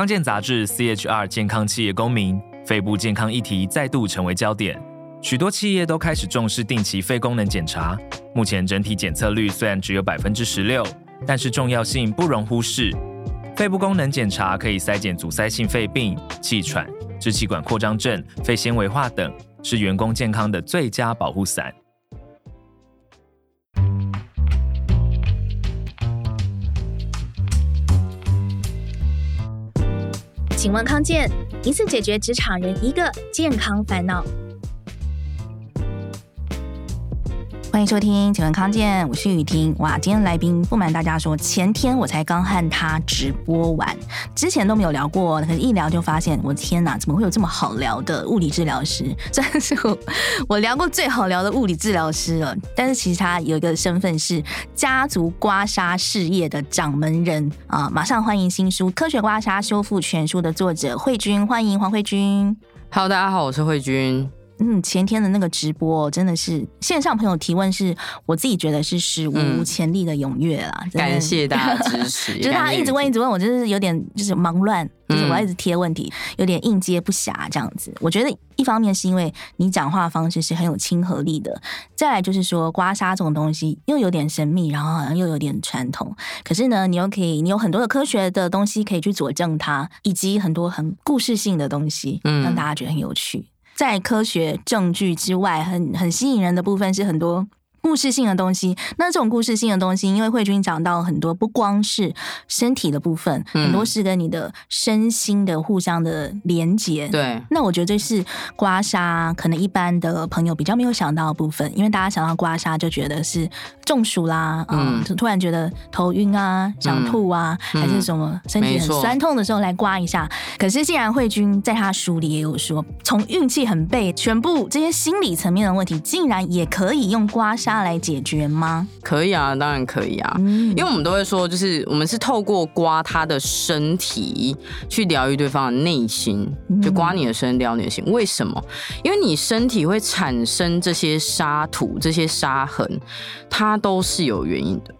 康健杂志 CHR 健康企业公民，肺部健康议题再度成为焦点。许多企业都开始重视定期肺功能检查。目前整体检测率虽然只有百分之十六，但是重要性不容忽视。肺部功能检查可以筛检阻塞性肺病、气喘、支气管扩张症、肺纤维化等，是员工健康的最佳保护伞。请问康健，一次解决职场人一个健康烦恼。欢迎收听，请问康健，我是雨婷。哇，今天来宾不瞒大家说，前天我才刚和他直播完，之前都没有聊过，可是一聊就发现，我天哪，怎么会有这么好聊的物理治疗师？真的是我我聊过最好聊的物理治疗师了。但是其实他有一个身份是家族刮痧事业的掌门人啊！马上欢迎新书《科学刮痧修复全书》的作者慧君，欢迎黄慧君。Hello，大家好，我是慧君。嗯，前天的那个直播真的是线上朋友提问，是我自己觉得是史无前例的踊跃啦！嗯、感谢大家支持，就是他一直问一直问，我就是有点就是忙乱，就是我要一直贴问题，有点应接不暇这样子。我觉得一方面是因为你讲话方式是很有亲和力的，再来就是说刮痧这种东西又有点神秘，然后好像又有点传统，可是呢，你又可以，你有很多的科学的东西可以去佐证它，以及很多很故事性的东西，让大家觉得很有趣。在科学证据之外，很很吸引人的部分是很多。故事性的东西，那这种故事性的东西，因为慧君讲到很多，不光是身体的部分，嗯、很多是跟你的身心的互相的连接。对，那我觉得这是刮痧，可能一般的朋友比较没有想到的部分，因为大家想到刮痧就觉得是中暑啦，嗯，嗯突然觉得头晕啊，想吐啊，嗯、还是什么身体很酸痛的时候来刮一下。可是既然慧君在他书里也有说，从运气很背，全部这些心理层面的问题，竟然也可以用刮痧来解决吗？可以啊，当然可以啊。嗯，因为我们都会说，就是我们是透过刮他的身体去疗愈对方的内心，就刮你的身，疗你的心。为什么？因为你身体会产生这些沙土、这些沙痕，它都是有原因的。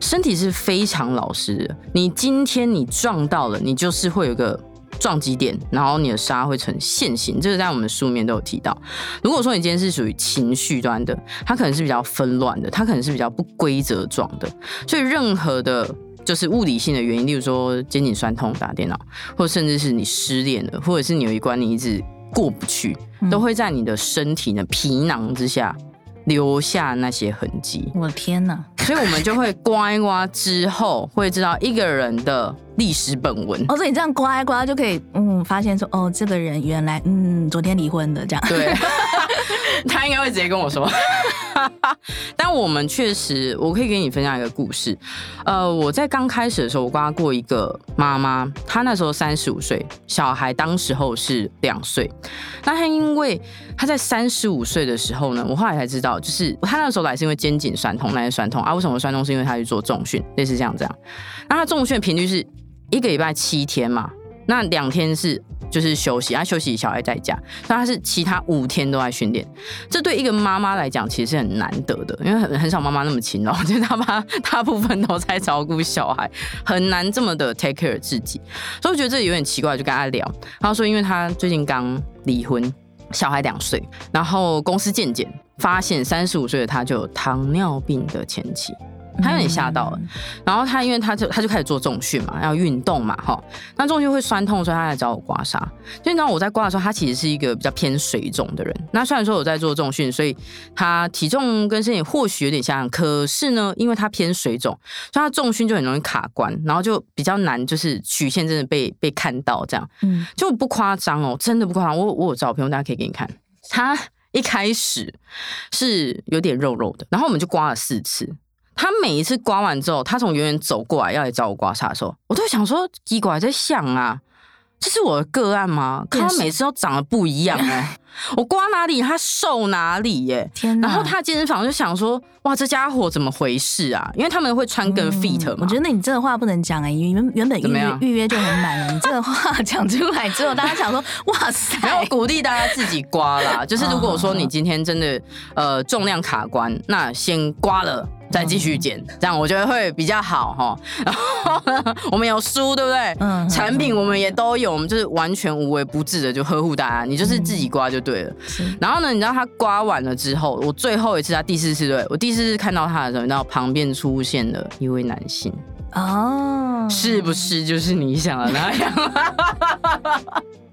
身体是非常老实的，你今天你撞到了，你就是会有个。撞击点，然后你的沙会呈线形，这个在我们书面都有提到。如果说你今天是属于情绪端的，它可能是比较纷乱的，它可能是比较不规则状的。所以任何的，就是物理性的原因，例如说肩颈酸痛打电脑，或者甚至是你失恋了，或者是你有一关你一直过不去，都会在你的身体的皮囊之下留下那些痕迹。我的天哪！所以我们就会刮一刮之后，会知道一个人的。历史本文哦，所以你这样刮一刮就可以，嗯，发现说，哦，这个人原来，嗯，昨天离婚的这样。对，他应该会直接跟我说。但我们确实，我可以给你分享一个故事。呃，我在刚开始的时候，我刮过一个妈妈，她那时候三十五岁，小孩当时候是两岁。那她因为她在三十五岁的时候呢，我后来才知道，就是她那时候来是因为肩颈酸痛，那些酸痛啊，为什么酸痛？是因为她去做重训，类似这样这样。那她重训频率是。一个礼拜七天嘛，那两天是就是休息，他休息小孩在家，那他是其他五天都在训练。这对一个妈妈来讲其实是很难得的，因为很很少妈妈那么勤劳，就是他妈大部分都在照顾小孩，很难这么的 take care 自己。所以我觉得这有点奇怪，就跟他聊，他说因为他最近刚离婚，小孩两岁，然后公司健检发现三十五岁的他就有糖尿病的前期。他有点吓到了，然后他因为他就他就开始做重训嘛，要运动嘛，哈，那重训会酸痛，所以他来找我刮痧。所以你知道我在刮的时候，他其实是一个比较偏水肿的人。那虽然说我在做重训，所以他体重跟身体或许有点像，可是呢，因为他偏水肿，所以他重训就很容易卡关，然后就比较难，就是曲线真的被被看到这样。嗯，就不夸张哦，真的不夸张。我我有照片，大家可以给你看。他一开始是有点肉肉的，然后我们就刮了四次。他每一次刮完之后，他从远远走过来要来找我刮痧的时候，我都想说，奇怪，在想啊，这是我的个案吗？可他每次都长得不一样哎、欸。我刮哪里，他瘦哪里耶！天哪！然后他健身房就想说：“哇，这家伙怎么回事啊？”因为他们会穿更 fit 嘛。我觉得那你这个话不能讲哎，原原本预约预约就很满了，你这个话讲出来之后，大家想说：“哇塞！”然后鼓励大家自己刮啦。就是如果说你今天真的呃重量卡关，那先刮了再继续剪，这样我觉得会比较好哈。然后我们有书，对不对？嗯，产品我们也都有，我们就是完全无微不至的就呵护大家，你就是自己刮就对了。然后呢，你知道他刮完了之后，我最后一次他第四次对我第四次看到他的时候，你知道旁边出现了一位男性哦，是不是就是你想的那样？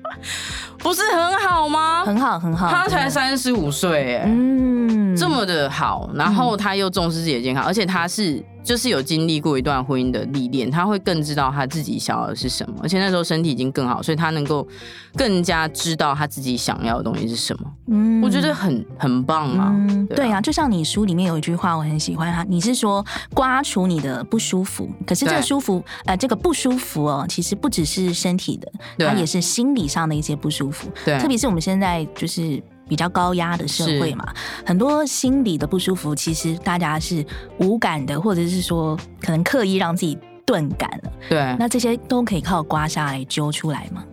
不是很好吗？很好，很好。他才三十五岁，哎，嗯，这么的好，然后他又重视自己的健康，而且他是。就是有经历过一段婚姻的历练，他会更知道他自己想要的是什么，而且那时候身体已经更好，所以他能够更加知道他自己想要的东西是什么。嗯，我觉得很很棒啊。嗯，对啊，就像你书里面有一句话，我很喜欢哈，你是说刮除你的不舒服，可是这个舒服，呃，这个不舒服哦，其实不只是身体的，它也是心理上的一些不舒服。对，特别是我们现在就是。比较高压的社会嘛，很多心理的不舒服，其实大家是无感的，或者是说可能刻意让自己钝感了。对，那这些都可以靠刮痧来揪出来吗？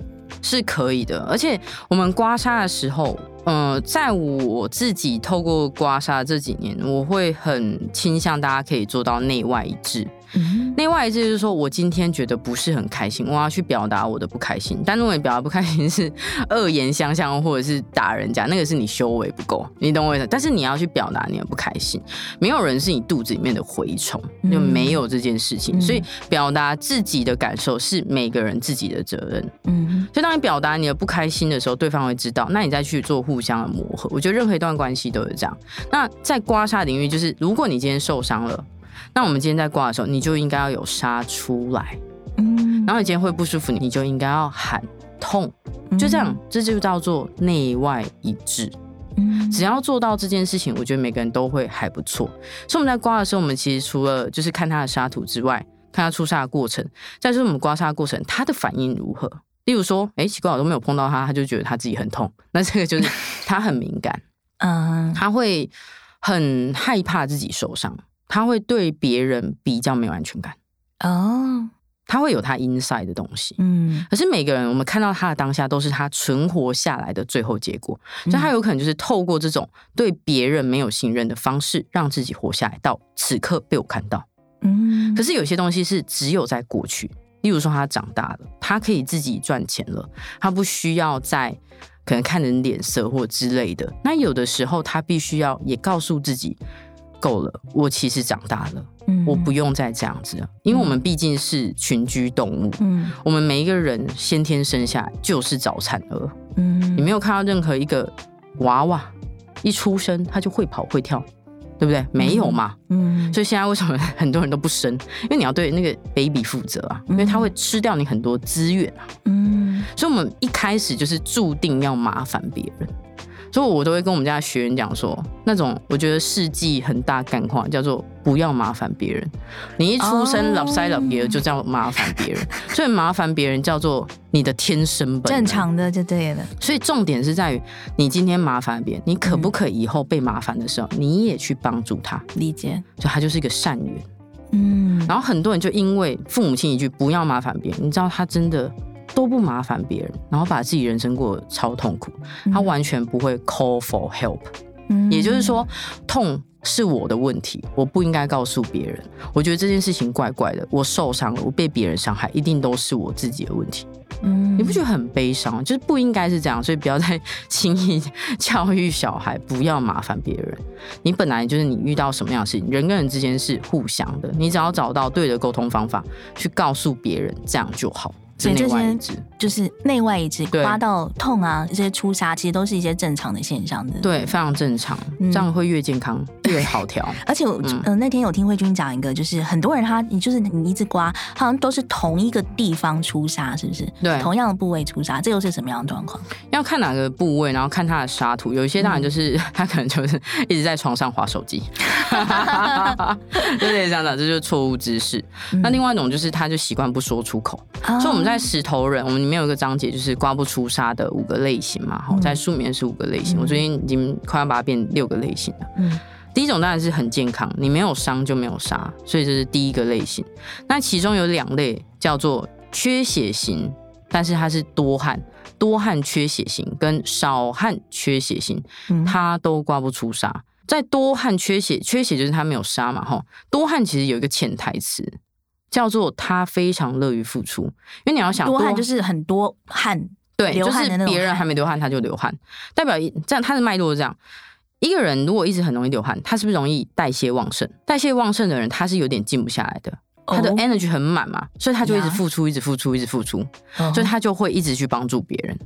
是可以的，而且我们刮痧的时候，呃，在我自己透过刮痧这几年，我会很倾向大家可以做到内外一致。内外一致就是说，我今天觉得不是很开心，我要去表达我的不开心。但如果你表达不开心是恶言相向，或者是打人家，那个是你修为不够，你懂我意思？但是你要去表达你的不开心，没有人是你肚子里面的蛔虫，就没有这件事情。所以表达自己的感受是每个人自己的责任。嗯，所以当你表达你的不开心的时候，对方会知道，那你再去做互相的磨合。我觉得任何一段关系都是这样。那在刮痧领域，就是如果你今天受伤了。那我们今天在刮的时候，你就应该要有痧出来，嗯，然后你今天会不舒服，你就应该要喊痛，就这样，这就叫做内外一致。嗯，只要做到这件事情，我觉得每个人都会还不错。所以我们在刮的时候，我们其实除了就是看他的沙土之外，看他出沙的过程，再就是我们刮痧的过程，他的反应如何？例如说，哎，奇怪，我都没有碰到他，他就觉得他自己很痛，那这个就是他很敏感，嗯，他会很害怕自己受伤。他会对别人比较没有安全感哦，他会有他 inside 的东西，嗯，可是每个人我们看到他的当下都是他存活下来的最后结果，所以他有可能就是透过这种对别人没有信任的方式，让自己活下来，到此刻被我看到，嗯，可是有些东西是只有在过去，例如说他长大了，他可以自己赚钱了，他不需要再可能看人脸色或之类的，那有的时候他必须要也告诉自己。够了，我其实长大了，嗯，我不用再这样子了，因为我们毕竟是群居动物，嗯，我们每一个人先天生下来就是早产儿，嗯，你没有看到任何一个娃娃一出生他就会跑会跳，对不对？没有嘛，嗯，所以现在为什么很多人都不生？因为你要对那个 baby 负责啊，因为他会吃掉你很多资源啊，嗯，所以我们一开始就是注定要麻烦别人。所以，我都会跟我们家学员讲说，那种我觉得世纪很大干话叫做不要麻烦别人。你一出生老塞老别人就叫麻烦别人，所以麻烦别人叫做你的天生本，正常的就对了。所以重点是在于你今天麻烦别人，你可不可以以后被麻烦的时候，你也去帮助他？理解，就他就是一个善缘。嗯，然后很多人就因为父母亲一句不要麻烦别人，你知道他真的。都不麻烦别人，然后把自己人生过得超痛苦，他完全不会 call for help，嗯，也就是说，痛是我的问题，我不应该告诉别人。我觉得这件事情怪怪的，我受伤了，我被别人伤害，一定都是我自己的问题。嗯，你不觉得很悲伤？就是不应该是这样，所以不要再轻易教育小孩不要麻烦别人。你本来就是你遇到什么样的事情，人跟人之间是互相的，你只要找到对的沟通方法去告诉别人，这样就好。所以这些就是内外一致，刮到痛啊，这些出痧其实都是一些正常的现象的，对，非常正常，这样会越健康 越好调。而且我呃那天有听慧君讲一个，就是很多人他你就是你一直刮，好像都是同一个地方出痧，是不是？对，同样的部位出痧，这又是什么样的状况？要看哪个部位，然后看他的痧图。有一些当然就是 他可能就是一直在床上划手机，有点这样的，这就是错误姿势。那另外一种就是他就习惯不说出口，所以我们。在石头人，我们里面有一个章节，就是刮不出沙的五个类型嘛。好，在书里面是五个类型，我最近已经快要把它变六个类型了。嗯，第一种当然是很健康，你没有伤就没有痧，所以这是第一个类型。那其中有两类叫做缺血型，但是它是多汗，多汗缺血型跟少汗缺血型，它都刮不出沙。在多汗缺血，缺血就是它没有杀嘛，哈。多汗其实有一个潜台词，叫做他非常乐于付出，因为你要想多汗就是很多汗，对，就是别人还没流汗他就流汗，代表这样他的脉络是这样。一个人如果一直很容易流汗，他是不是容易代谢旺盛？代谢旺盛的人，他是有点静不下来的，他的 energy 很满嘛，所以他就一直付出，一直付出，一直付出，所以他就会一直去帮助别人。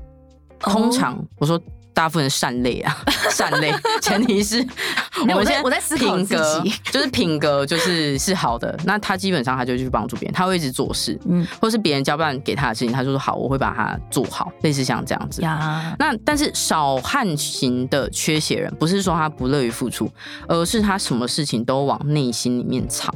通常我说。大部分善类啊，善类，前提是我们现在我在思考品格，就是品格就是是好的，那他基本上他就去帮助别人，他会一直做事，嗯，或是别人交办给他的事情，他就说好，我会把它做好，类似像这样子。呀，那但是少汗型的缺血人，不是说他不乐于付出，而是他什么事情都往内心里面藏。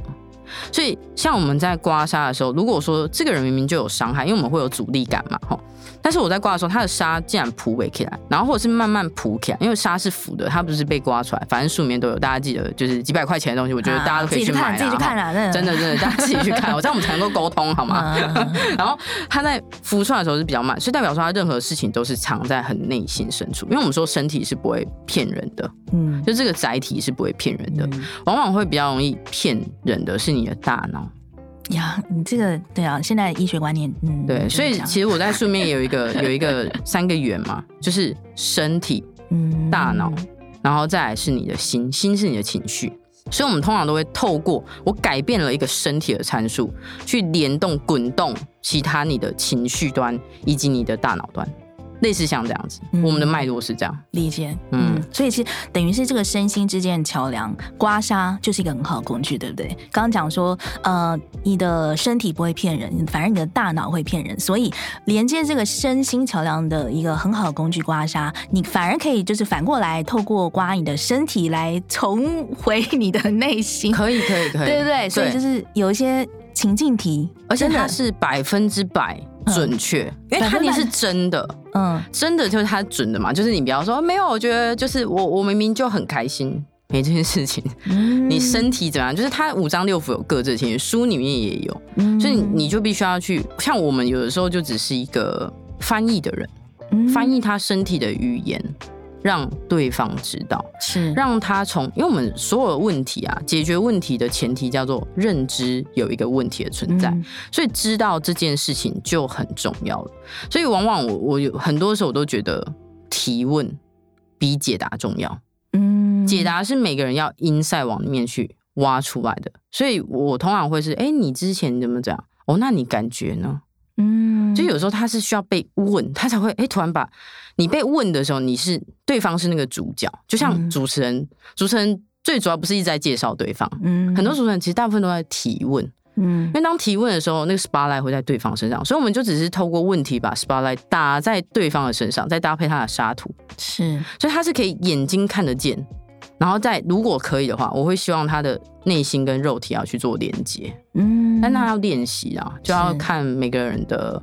所以像我们在刮痧的时候，如果说这个人明明就有伤害，因为我们会有阻力感嘛，吼。但是我在刮的时候，它的痧竟然浮起来，然后或者是慢慢铺起来，因为痧是浮的，它不是被刮出来。反正书里面都有，大家记得就是几百块钱的东西，我觉得大家都可以去买啊。自己去看啦，真的真的，大家自己去看，我这样我们才能够沟通好吗？然后它在浮出来的时候是比较慢，所以代表说它任何事情都是藏在很内心深处。因为我们说身体是不会骗人的，嗯，就这个载体是不会骗人的，往往会比较容易骗人的是你的大脑。呀，你这个对啊，现在医学观念，嗯，对，所以其实我在书面有一个 有一个三个圆嘛，就是身体、嗯，大脑，然后再来是你的心，心是你的情绪，所以我们通常都会透过我改变了一个身体的参数，去联动滚动其他你的情绪端以及你的大脑端。类似像这样子，嗯、我们的脉络是这样。理解，嗯，嗯，所以其实等于是这个身心之间的桥梁，刮痧就是一个很好的工具，对不对？刚刚讲说，呃，你的身体不会骗人，反而你的大脑会骗人，所以连接这个身心桥梁的一个很好的工具，刮痧，你反而可以就是反过来透过刮你的身体来重回你的内心，可以，可以，可以，对不对，所以就是有一些情境题，而且它是百分之百。准确，因为他你是真的，嗯，真的就是他准的嘛。就是你不要说没有，我觉得就是我我明明就很开心，没这件事情。嗯，你身体怎么样？就是他五脏六腑有各自的情绪，书里面也有，嗯，所以你就必须要去。像我们有的时候就只是一个翻译的人，嗯，翻译他身体的语言。让对方知道，是让他从，因为我们所有的问题啊，解决问题的前提叫做认知有一个问题的存在，嗯、所以知道这件事情就很重要了。所以往往我我有很多时候我都觉得提问比解答重要。嗯，解答是每个人要 inside 往里面去挖出来的，所以我通常会是，哎，你之前怎么讲？哦，那你感觉呢？嗯，就有时候他是需要被问，他才会哎，突然把你被问的时候，你是对方是那个主角，就像主持人，嗯、主持人最主要不是一直在介绍对方，嗯，很多主持人其实大部分都在提问，嗯，因为当提问的时候，那个 spotlight 会在对方身上，所以我们就只是透过问题把 spotlight 打在对方的身上，再搭配他的沙图，是，所以他是可以眼睛看得见。然后再如果可以的话，我会希望他的内心跟肉体要去做连接，嗯，但那要练习啊，就要看每个人的，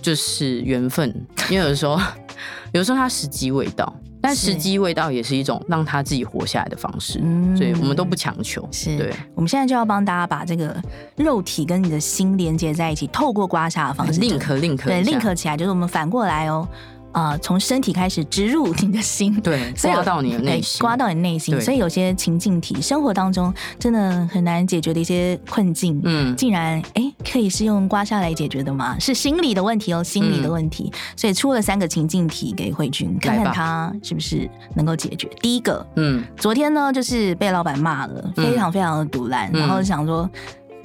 就是缘分，因为有的时候，有的时候他时机未到，但时机未到也是一种让他自己活下来的方式，嗯，所以我们都不强求，是。对。我们现在就要帮大家把这个肉体跟你的心连接在一起，透过刮痧的方式，link link 对 link 起来，就是我们反过来哦。啊，从、呃、身体开始植入你的心，对，刮到你的内心，刮到你内心。所以有些情境题，生活当中真的很难解决的一些困境，嗯，竟然哎、欸，可以是用刮痧来解决的吗？是心理的问题哦，心理的问题。嗯、所以出了三个情境题给慧君，看看他是不是能够解决。第一个，嗯，昨天呢就是被老板骂了，非常非常的毒烂，嗯、然后想说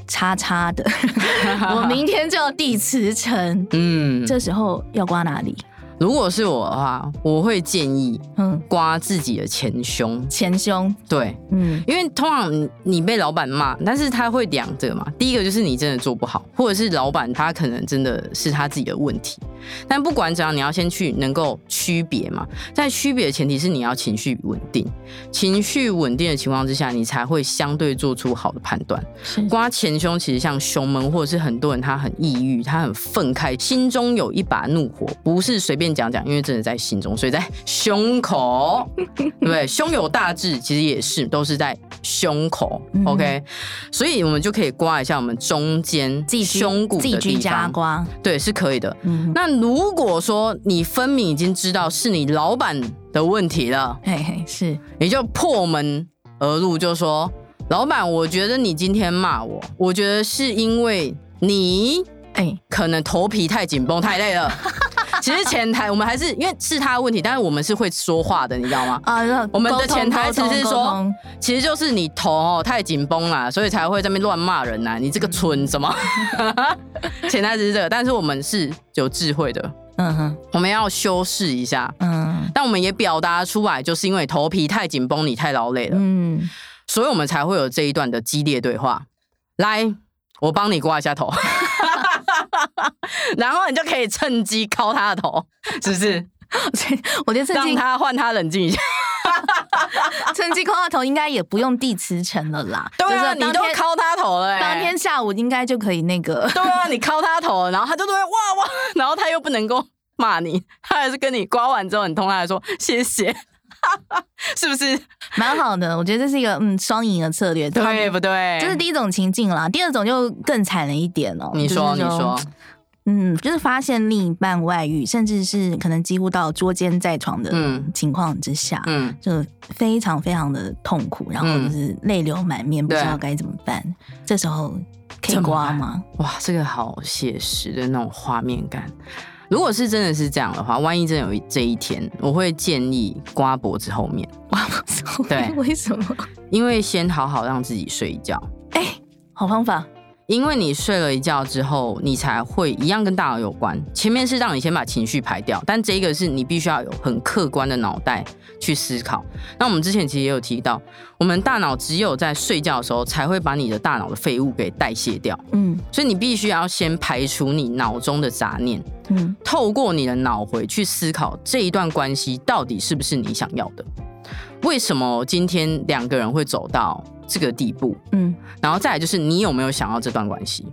叉叉的，我明天就要递辞呈，嗯，这时候要刮哪里？如果是我的话，我会建议，嗯，刮自己的前胸。前胸，对，嗯，因为通常你被老板骂，但是他会两个嘛。第一个就是你真的做不好，或者是老板他可能真的是他自己的问题。但不管怎样，你要先去能够区别嘛。在区别的前提是你要情绪稳定，情绪稳定的情况之下，你才会相对做出好的判断。是刮前胸其实像胸闷，或者是很多人他很抑郁，他很愤慨，心中有一把怒火，不是随便。讲讲，因为真的在心中，所以在胸口，对不对？胸有大志，其实也是都是在胸口。嗯、OK，所以我们就可以刮一下我们中间胸骨的地方，刮，对，是可以的。嗯、那如果说你分明已经知道是你老板的问题了。嘿嘿，是，你就破门而入，就说：“老板，我觉得你今天骂我，我觉得是因为你，哎，可能头皮太紧绷，太累了。” 其实前台我们还是因为是他的问题，但是我们是会说话的，你知道吗？啊，我们的潜台词是说，其实就是你头哦太紧绷了，所以才会在那边乱骂人呐、啊。你这个蠢什么？潜台词是这个，但是我们是有智慧的，嗯哼，我们要修饰一下，嗯，但我们也表达出来，就是因为头皮太紧绷，你太劳累了，嗯，所以我们才会有这一段的激烈对话。来，我帮你刮一下头。然后你就可以趁机敲他的头，是不是？我觉得趁机让他换他冷静一下，趁机敲他头应该也不用递辞呈了啦。对啊，你都敲他头了，当天下午应该就可以那个。对啊，你敲他头，然后他就会哇哇，然后他又不能够骂你，他还是跟你刮完之后，你通他还说谢谢。是不是蛮好的？我觉得这是一个嗯双赢的策略，对不对？这是第一种情境啦，第二种就更惨了一点哦。你说，你说，嗯，就是发现另一半外遇，甚至是可能几乎到捉奸在床的情况之下，嗯，就非常非常的痛苦，然后就是泪流满面，不知道该怎么办。这时候可以刮吗？哇，这个好写实的那种画面感。如果是真的是这样的话，万一真的有这一天，我会建议刮脖子后面。刮脖子后面？对，为什么？因为先好好让自己睡一觉。哎、欸，好方法。因为你睡了一觉之后，你才会一样跟大脑有关。前面是让你先把情绪排掉，但这个是你必须要有很客观的脑袋去思考。那我们之前其实也有提到，我们大脑只有在睡觉的时候才会把你的大脑的废物给代谢掉。嗯，所以你必须要先排除你脑中的杂念。嗯，透过你的脑回去思考这一段关系到底是不是你想要的？为什么今天两个人会走到？这个地步，嗯，然后再来就是你有没有想要这段关系？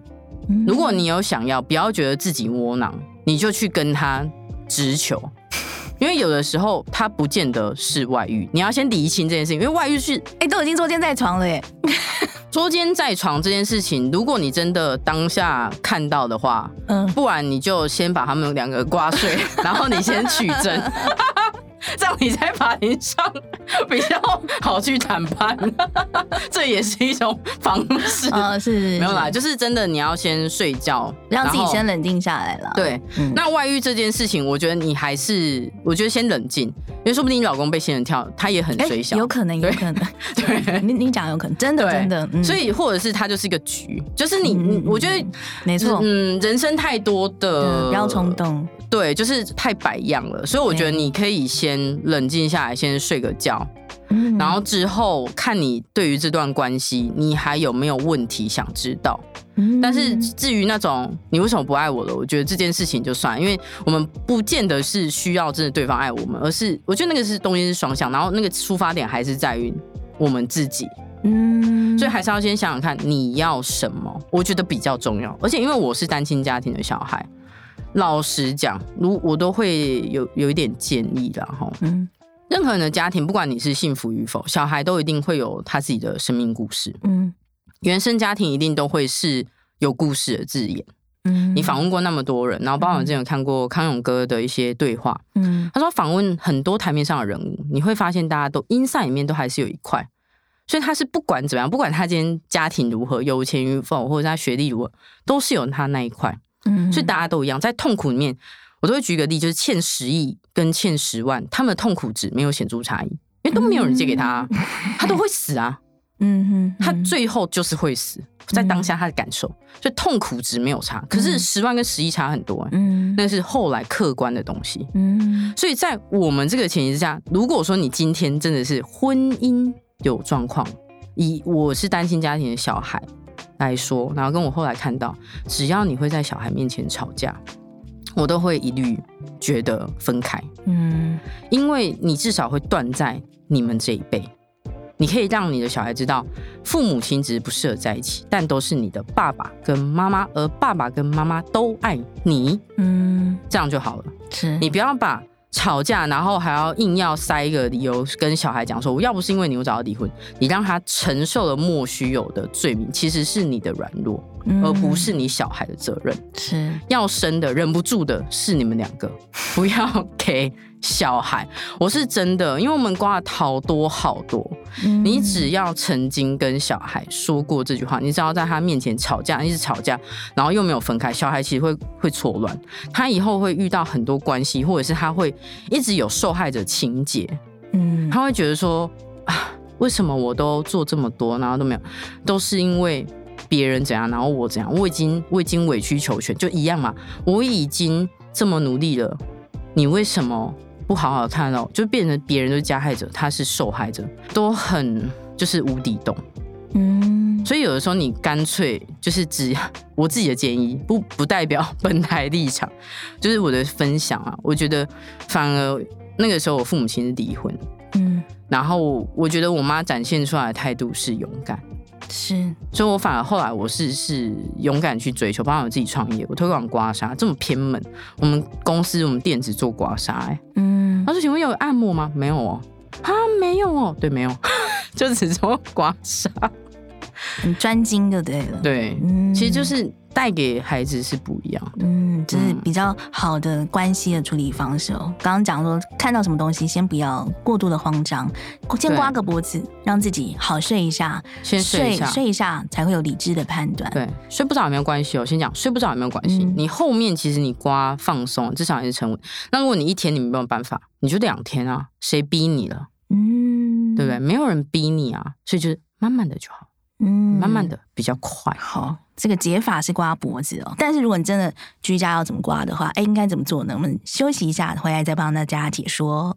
嗯，如果你有想要，不要觉得自己窝囊，你就去跟他直球，因为有的时候他不见得是外遇，你要先理清这件事情，因为外遇是哎都已经捉奸在床了耶，捉奸在床这件事情，如果你真的当下看到的话，嗯，不然你就先把他们两个刮碎，然后你先取证。这样你在法庭上比较好去谈判，这也是一种方式。啊，是，是，是。没有啦，就是真的你要先睡觉，让自己先冷静下来了。对，嗯、那外遇这件事情，我觉得你还是，我觉得先冷静，因为说不定你老公被仙人跳，他也很衰小，有可能，有可能。对，对你你讲有可能，真的真的，嗯、所以或者是他就是一个局，就是你，嗯、我觉得没错，嗯，人生太多的，不要冲动。对，就是太百样了，所以我觉得你可以先冷静下来，先睡个觉，嗯、然后之后看你对于这段关系，你还有没有问题想知道。嗯、但是至于那种你为什么不爱我了，我觉得这件事情就算，因为我们不见得是需要真的对方爱我们，而是我觉得那个是东西是双向，然后那个出发点还是在于我们自己。嗯，所以还是要先想想看你要什么，我觉得比较重要。而且因为我是单亲家庭的小孩。老实讲，如我都会有有一点建议啦哈。嗯，任何人的家庭，不管你是幸福与否，小孩都一定会有他自己的生命故事。嗯，原生家庭一定都会是有故事的字眼。嗯，你访问过那么多人，然后包括我之前有看过康永哥的一些对话。嗯，他说访问很多台面上的人物，你会发现大家都 inside 里面都还是有一块，所以他是不管怎么样，不管他今天家庭如何，有钱与否，或者他学历如何，都是有他那一块。嗯，所以大家都一样，在痛苦里面，我都会举个例，就是欠十亿跟欠十万，他们的痛苦值没有显著差异，因为都没有人借给他，他都会死啊。嗯哼，他最后就是会死，在当下他的感受，所以痛苦值没有差。可是十万跟十亿差很多，嗯，那是后来客观的东西。嗯，所以在我们这个前提之下，如果说你今天真的是婚姻有状况，以我是单亲家庭的小孩。来说，然后跟我后来看到，只要你会在小孩面前吵架，我都会一律觉得分开。嗯，因为你至少会断在你们这一辈，你可以让你的小孩知道，父母亲只是不适合在一起，但都是你的爸爸跟妈妈，而爸爸跟妈妈都爱你。嗯，这样就好了。是你不要把。吵架，然后还要硬要塞一个理由跟小孩讲说，我要不是因为你，我早就离婚。你让他承受了莫须有的罪名，其实是你的软弱。而不是你小孩的责任。是要生的，忍不住的是你们两个，不要 给小孩。我是真的，因为我们刮了好多好多。嗯、你只要曾经跟小孩说过这句话，你只要在他面前吵架，一直吵架，然后又没有分开，小孩其实会会错乱，他以后会遇到很多关系，或者是他会一直有受害者情节。嗯，他会觉得说啊，为什么我都做这么多，然后都没有，都是因为别人怎样，然后我怎样，我已经我已经委曲求全，就一样嘛，我已经这么努力了，你为什么？不好好看到，就变成别人都是加害者，他是受害者，都很就是无底洞。嗯，所以有的时候你干脆就是只 我自己的建议，不不代表本台立场，就是我的分享啊。我觉得反而那个时候我父母亲是离婚，嗯，然后我觉得我妈展现出来的态度是勇敢。是，所以我反而后来我是是勇敢去追求，包括我自己创业，我推广刮痧这么偏门，我们公司我们店只做刮痧，哎，嗯，他说请问有按摩吗？没有哦，啊，没有哦，对，没有，就只做刮痧，很专精就对了，对，嗯，其实就是。带给孩子是不一样的，嗯，这是比较好的关系的处理方式哦。刚刚讲说，看到什么东西，先不要过度的慌张，先刮个脖子，让自己好睡一下，先睡一下，睡一下才会有理智的判断。对，睡不着也没有关系哦。先讲睡不着也没有关系，嗯、你后面其实你刮放松，至少还是沉稳。那如果你一天你没有办法，你就两天啊，谁逼你了？嗯，对不对？没有人逼你啊，所以就是慢慢的就好，嗯，慢慢的比较快，好。这个解法是刮脖子哦，但是如果你真的居家要怎么刮的话，哎，应该怎么做呢？我们休息一下，回来再帮大家解说。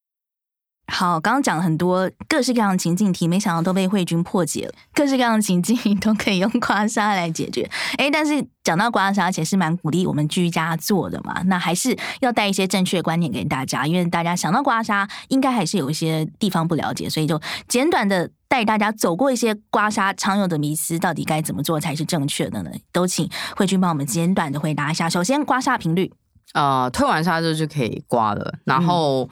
好，刚刚讲了很多各式各样的情境题，没想到都被慧君破解了。各式各样的情境 都可以用刮痧来解决。哎，但是讲到刮痧，其实是蛮鼓励我们居家做的嘛。那还是要带一些正确的观念给大家，因为大家想到刮痧，应该还是有一些地方不了解，所以就简短的带大家走过一些刮痧常有的迷思，到底该怎么做才是正确的呢？都请慧君帮我们简短的回答一下。首先，刮痧频率，呃，推完痧之后就可以刮了，然后。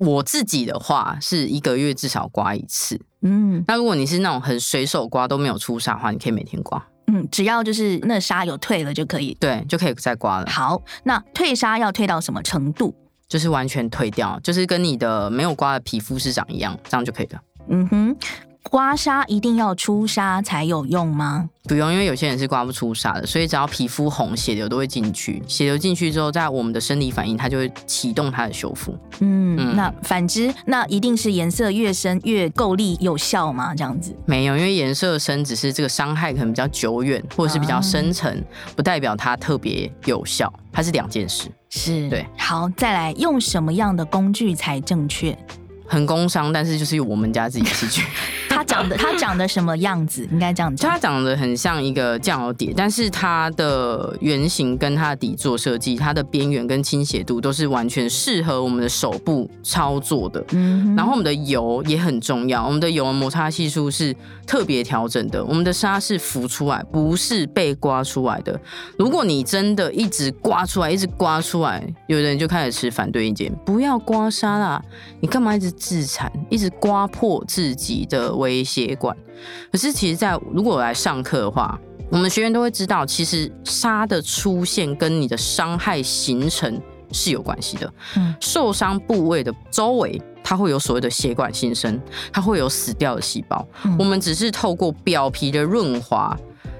嗯我自己的话是一个月至少刮一次，嗯，那如果你是那种很随手刮都没有出痧的话，你可以每天刮，嗯，只要就是那痧有退了就可以，对，就可以再刮了。好，那退痧要退到什么程度？就是完全退掉，就是跟你的没有刮的皮肤是长一样，这样就可以了。嗯哼。刮痧一定要出痧才有用吗？不用，因为有些人是刮不出痧的，所以只要皮肤红，血流都会进去。血流进去之后，在我们的生理反应，它就会启动它的修复。嗯，嗯，那反之，那一定是颜色越深越够力有效吗？这样子？没有，因为颜色深只是这个伤害可能比较久远，或者是比较深层，啊、不代表它特别有效，它是两件事。是，对。好，再来，用什么样的工具才正确？很工伤，但是就是我们家自己器具。它长得它长得什么样子？应该这样讲。它长得很像一个酱油碟，但是它的圆形跟它的底座设计，它的边缘跟倾斜度都是完全适合我们的手部操作的。嗯，然后我们的油也很重要，我们的油摩擦系数是特别调整的。我们的沙是浮出来，不是被刮出来的。如果你真的一直刮出来，一直刮出来，有的人就开始持反对意见，不要刮痧啦，你干嘛一直自残，一直刮破自己的微微血管，可是其实，在如果我来上课的话，我们学员都会知道，其实痧的出现跟你的伤害形成是有关系的。嗯，受伤部位的周围，它会有所谓的血管新生，它会有死掉的细胞。嗯，我们只是透过表皮的润滑，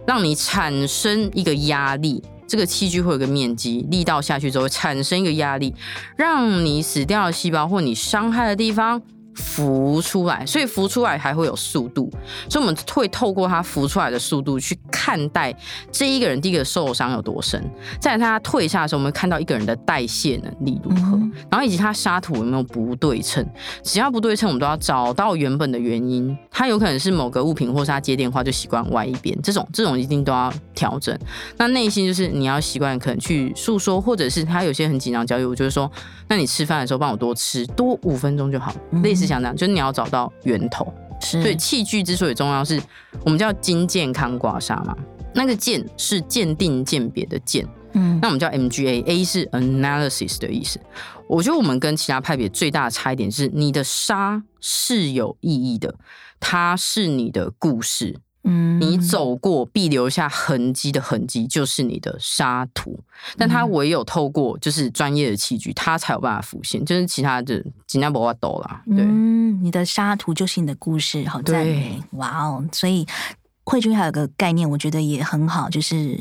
让你产生一个压力，这个器具会有个面积，力道下去之后产生一个压力，让你死掉的细胞或你伤害的地方。浮出来，所以浮出来还会有速度，所以我们会透过它浮出来的速度去看待这一个人第一个受伤有多深，再来他退下的时候，我们看到一个人的代谢能力如何，嗯、然后以及他沙土有没有不对称，只要不对称，我们都要找到原本的原因，他有可能是某个物品，或是他接电话就习惯歪一边，这种这种一定都要调整。那内心就是你要习惯可能去诉说，或者是他有些很紧张焦虑，我就是说，那你吃饭的时候帮我多吃多五分钟就好，嗯、类似。想讲，就是你要找到源头。是，所以器具之所以重要，是我们叫金健康刮痧嘛。那个鉴是鉴定鉴别的鉴，嗯，那我们叫 MGA，A 是 analysis 的意思。我觉得我们跟其他派别最大的差一点是，你的痧是有意义的，它是你的故事。嗯，你走过必留下痕迹的痕迹就是你的沙土，但它唯有透过就是专业的器具，它才有办法浮现，就是其他的尽量不要抖啦。对，嗯，你的沙土就是你的故事，好赞美，哇哦！所以慧君还有个概念，我觉得也很好，就是。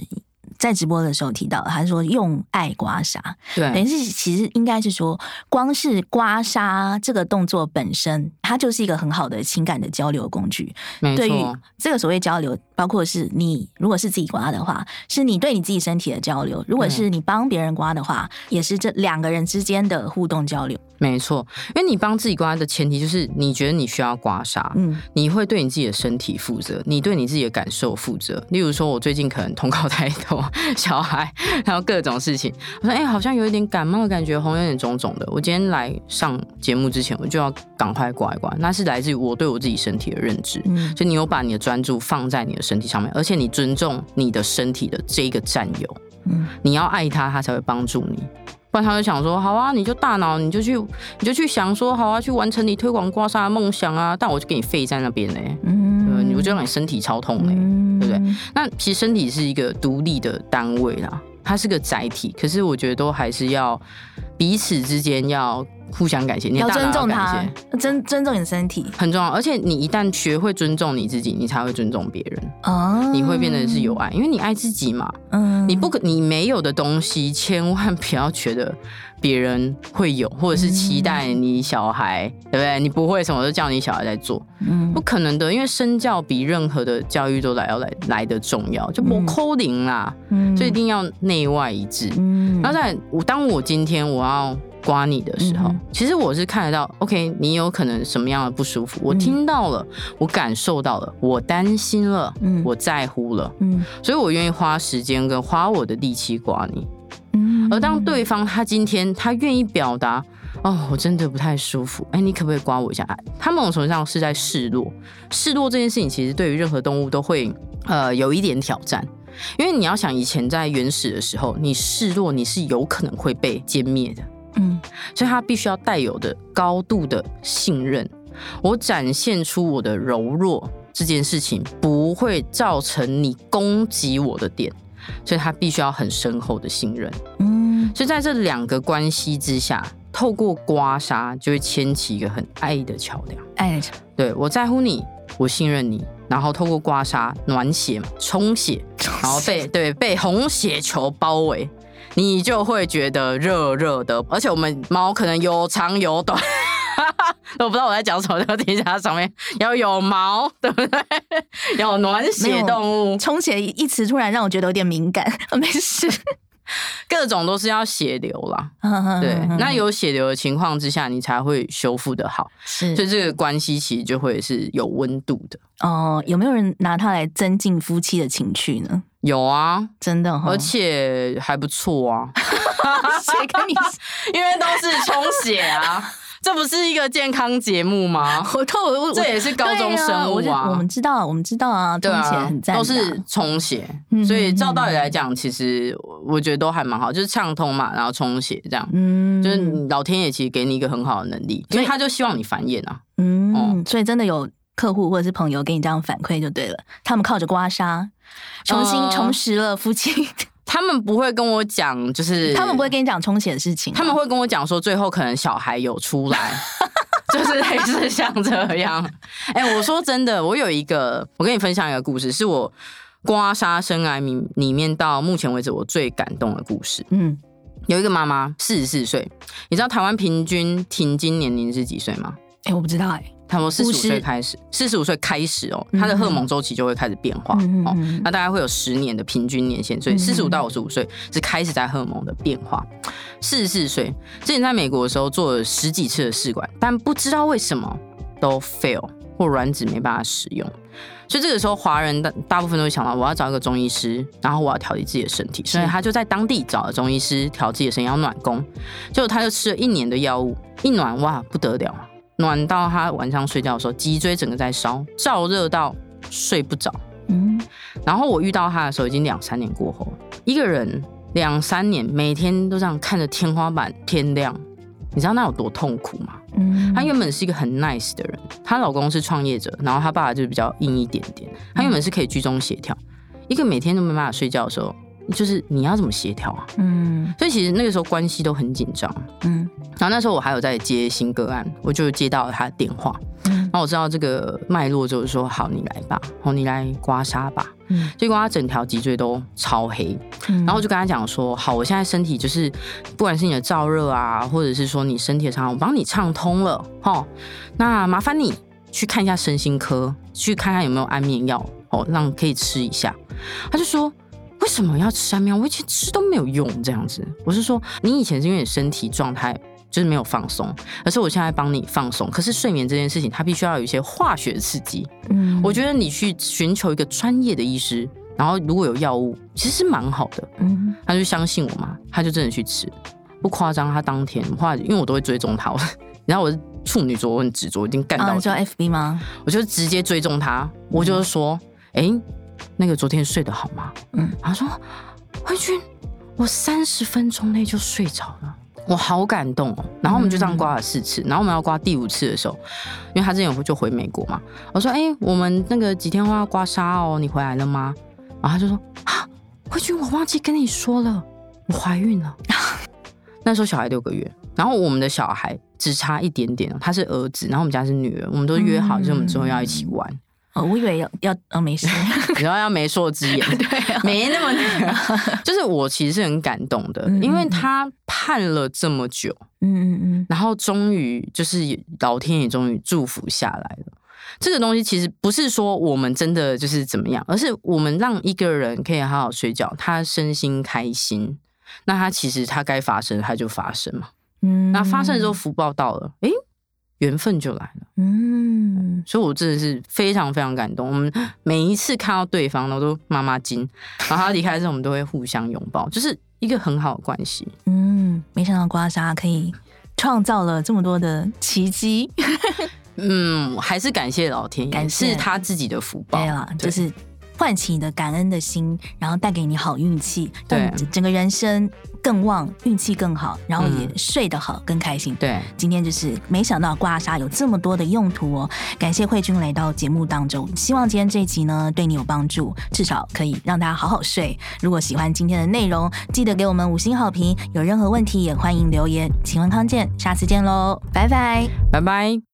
在直播的时候提到，他说用爱刮痧，对，等于是其实应该是说，光是刮痧这个动作本身，它就是一个很好的情感的交流工具。对于这个所谓交流，包括是你如果是自己刮的话，是你对你自己身体的交流；如果是你帮别人刮的话，也是这两个人之间的互动交流。没错，因为你帮自己刮的前提就是你觉得你需要刮痧，嗯，你会对你自己的身体负责，你对你自己的感受负责。例如说，我最近可能通告太多。小孩，然后各种事情，我说哎、欸，好像有一点感冒的感觉，红有点肿肿的。我今天来上节目之前，我就要赶快刮一刮。那是来自于我对我自己身体的认知，嗯，所以你有把你的专注放在你的身体上面，而且你尊重你的身体的这一个战友，嗯，你要爱他，他才会帮助你。不然他就想说，好啊，你就大脑，你就去，你就去想说，好啊，去完成你推广刮痧的梦想啊。但我就给你废在那边呢，嗯，你我就让你身体超痛嘞。嗯对不对？那其实身体是一个独立的单位啦，它是个载体。可是我觉得都还是要彼此之间要互相感谢，你要尊重他，尊尊重你的身体很重要。而且你一旦学会尊重你自己，你才会尊重别人哦。你会变得是有爱，因为你爱自己嘛。嗯，你不可你没有的东西，千万不要觉得。别人会有，或者是期待你小孩，嗯、对不对？你不会什么都叫你小孩在做，嗯，不可能的，因为身教比任何的教育都来要来来的重要，就不扣零啦，嗯，所以一定要内外一致。嗯，然后在我当我今天我要刮你的时候，嗯、其实我是看得到，OK，你有可能什么样的不舒服，我听到了，我感受到了，我担心了，嗯，我在乎了，嗯，所以我愿意花时间跟花我的力气刮你。而当对方他今天他愿意表达，哦，我真的不太舒服，哎，你可不可以刮我一下？他某种程度上是在示弱，示弱这件事情其实对于任何动物都会呃有一点挑战，因为你要想以前在原始的时候，你示弱你是有可能会被歼灭的，嗯，所以他必须要带有的高度的信任，我展现出我的柔弱这件事情不会造成你攻击我的点。所以他必须要很深厚的信任，嗯，所以在这两个关系之下，透过刮痧就会牵起一个很爱的桥梁，爱的桥，对，我在乎你，我信任你，然后透过刮痧暖血嘛，充血，然后被对被红血球包围，你就会觉得热热的，而且我们毛可能有长有短。我不知道我在讲什么，就听一下上面要有毛，对不对？有暖血动物，充血一词突然让我觉得有点敏感。没事，各种都是要血流啦。对，那有血流的情况之下，你才会修复的好。是，所以这个关系其实就会是有温度的。哦，有没有人拿它来增进夫妻的情趣呢？有啊，真的，而且还不错啊。谁跟你？因为都是充血啊。这不是一个健康节目吗？我透我这也是高中生物啊！我们知道，我们知道啊，充血很赞，都是充血，所以照道理来讲，其实我觉得都还蛮好，就是畅通嘛，然后充血这样，嗯，就是老天爷其实给你一个很好的能力，所以他就希望你繁衍啊，嗯，所以真的有客户或者是朋友给你这样反馈就对了，他们靠着刮痧重新重拾了夫妻。他们不会跟我讲，就是他们不会跟你讲充钱的事情。他们会跟我讲说，最后可能小孩有出来，就是类似像这样。哎、欸，我说真的，我有一个，我跟你分享一个故事，是我刮痧生涯里里面到目前为止我最感动的故事。嗯，有一个妈妈四十四岁，你知道台湾平均停经年龄是几岁吗？哎，我不知道哎。差不多四十五岁开始，四十五岁开始哦，他的荷尔蒙周期就会开始变化哦。那大概会有十年的平均年限，所以四十五到五十五岁是开始在荷尔蒙的变化。四十四岁之前在美国的时候做了十几次的试管，但不知道为什么都 fail 或卵子没办法使用。所以这个时候华人大大部分都会想到，我要找一个中医师，然后我要调理自己的身体，所以他就在当地找了中医师调自己的身体，要暖宫。结果他就吃了一年的药物，一暖哇不得了。暖到他晚上睡觉的时候，脊椎整个在烧，燥热到睡不着。嗯，然后我遇到他的时候，已经两三年过后，一个人两三年每天都这样看着天花板天亮，你知道那有多痛苦吗？嗯，她原本是一个很 nice 的人，她老公是创业者，然后她爸爸就是比较硬一点点，她原本是可以居中协调，一个每天都没办法睡觉的时候。就是你要怎么协调啊？嗯，所以其实那个时候关系都很紧张。嗯，然后那时候我还有在接新个案，我就接到了他的电话。嗯，然后我知道这个脉络，就是说好，你来吧，好，你来刮痧吧。嗯，结果他整条脊椎都超黑。嗯，然后我就跟他讲说，好，我现在身体就是不管是你的燥热啊，或者是说你身体的伤，我帮你畅通了。哈，那麻烦你去看一下身心科，去看看有没有安眠药，哦，让可以吃一下。他就说。为什么要吃安眠？我以前吃都没有用，这样子。我是说，你以前是因为你身体状态就是没有放松，而是我现在帮你放松。可是睡眠这件事情，它必须要有一些化学刺激。嗯，我觉得你去寻求一个专业的医师，然后如果有药物，其实是蛮好的。嗯，他就相信我嘛，他就真的去吃，不夸张。他当天，后来因为我都会追踪他，然后 我是处女座，我很执着，已经干到。啊，你知道 FB 吗？我就直接追踪他，我就是说，哎、嗯。欸那个昨天睡得好吗？嗯，他说慧君，我三十分钟内就睡着了，我好感动哦。然后我们就这样刮了四次，然后我们要刮第五次的时候，因为他之前有就回美国嘛，我说哎、欸，我们那个几天后要刮痧哦，你回来了吗？然后他就说啊，慧君，我忘记跟你说了，我怀孕了。那时候小孩六个月，然后我们的小孩只差一点点，他是儿子，然后我们家是女儿，我们都约好，就是我们之后要一起玩。哦，我以为要要哦，没事，然后要媒妁之言，对、啊，没那么那个，就是我其实是很感动的，因为他盼了这么久，嗯嗯嗯，然后终于就是老天也终于祝福下来了。这个东西其实不是说我们真的就是怎么样，而是我们让一个人可以好好睡觉，他身心开心，那他其实他该发生他就发生嘛，嗯，那发生之后福报到了，诶缘分就来了，嗯，所以我真的是非常非常感动。我们每一次看到对方，我都妈妈惊，然后他离开之后，我们都会互相拥抱，就是一个很好的关系。嗯，没想到刮痧可以创造了这么多的奇迹。嗯，还是感谢老天爷，感谢他自己的福报。对了，就是。唤起你的感恩的心，然后带给你好运气，对，整个人生更旺，运气更好，然后也睡得好，嗯、更开心。对，今天就是没想到刮痧有这么多的用途哦，感谢慧君来到节目当中，希望今天这一集呢对你有帮助，至少可以让大家好好睡。如果喜欢今天的内容，记得给我们五星好评，有任何问题也欢迎留言。请问康健，下次见喽，拜拜，拜拜。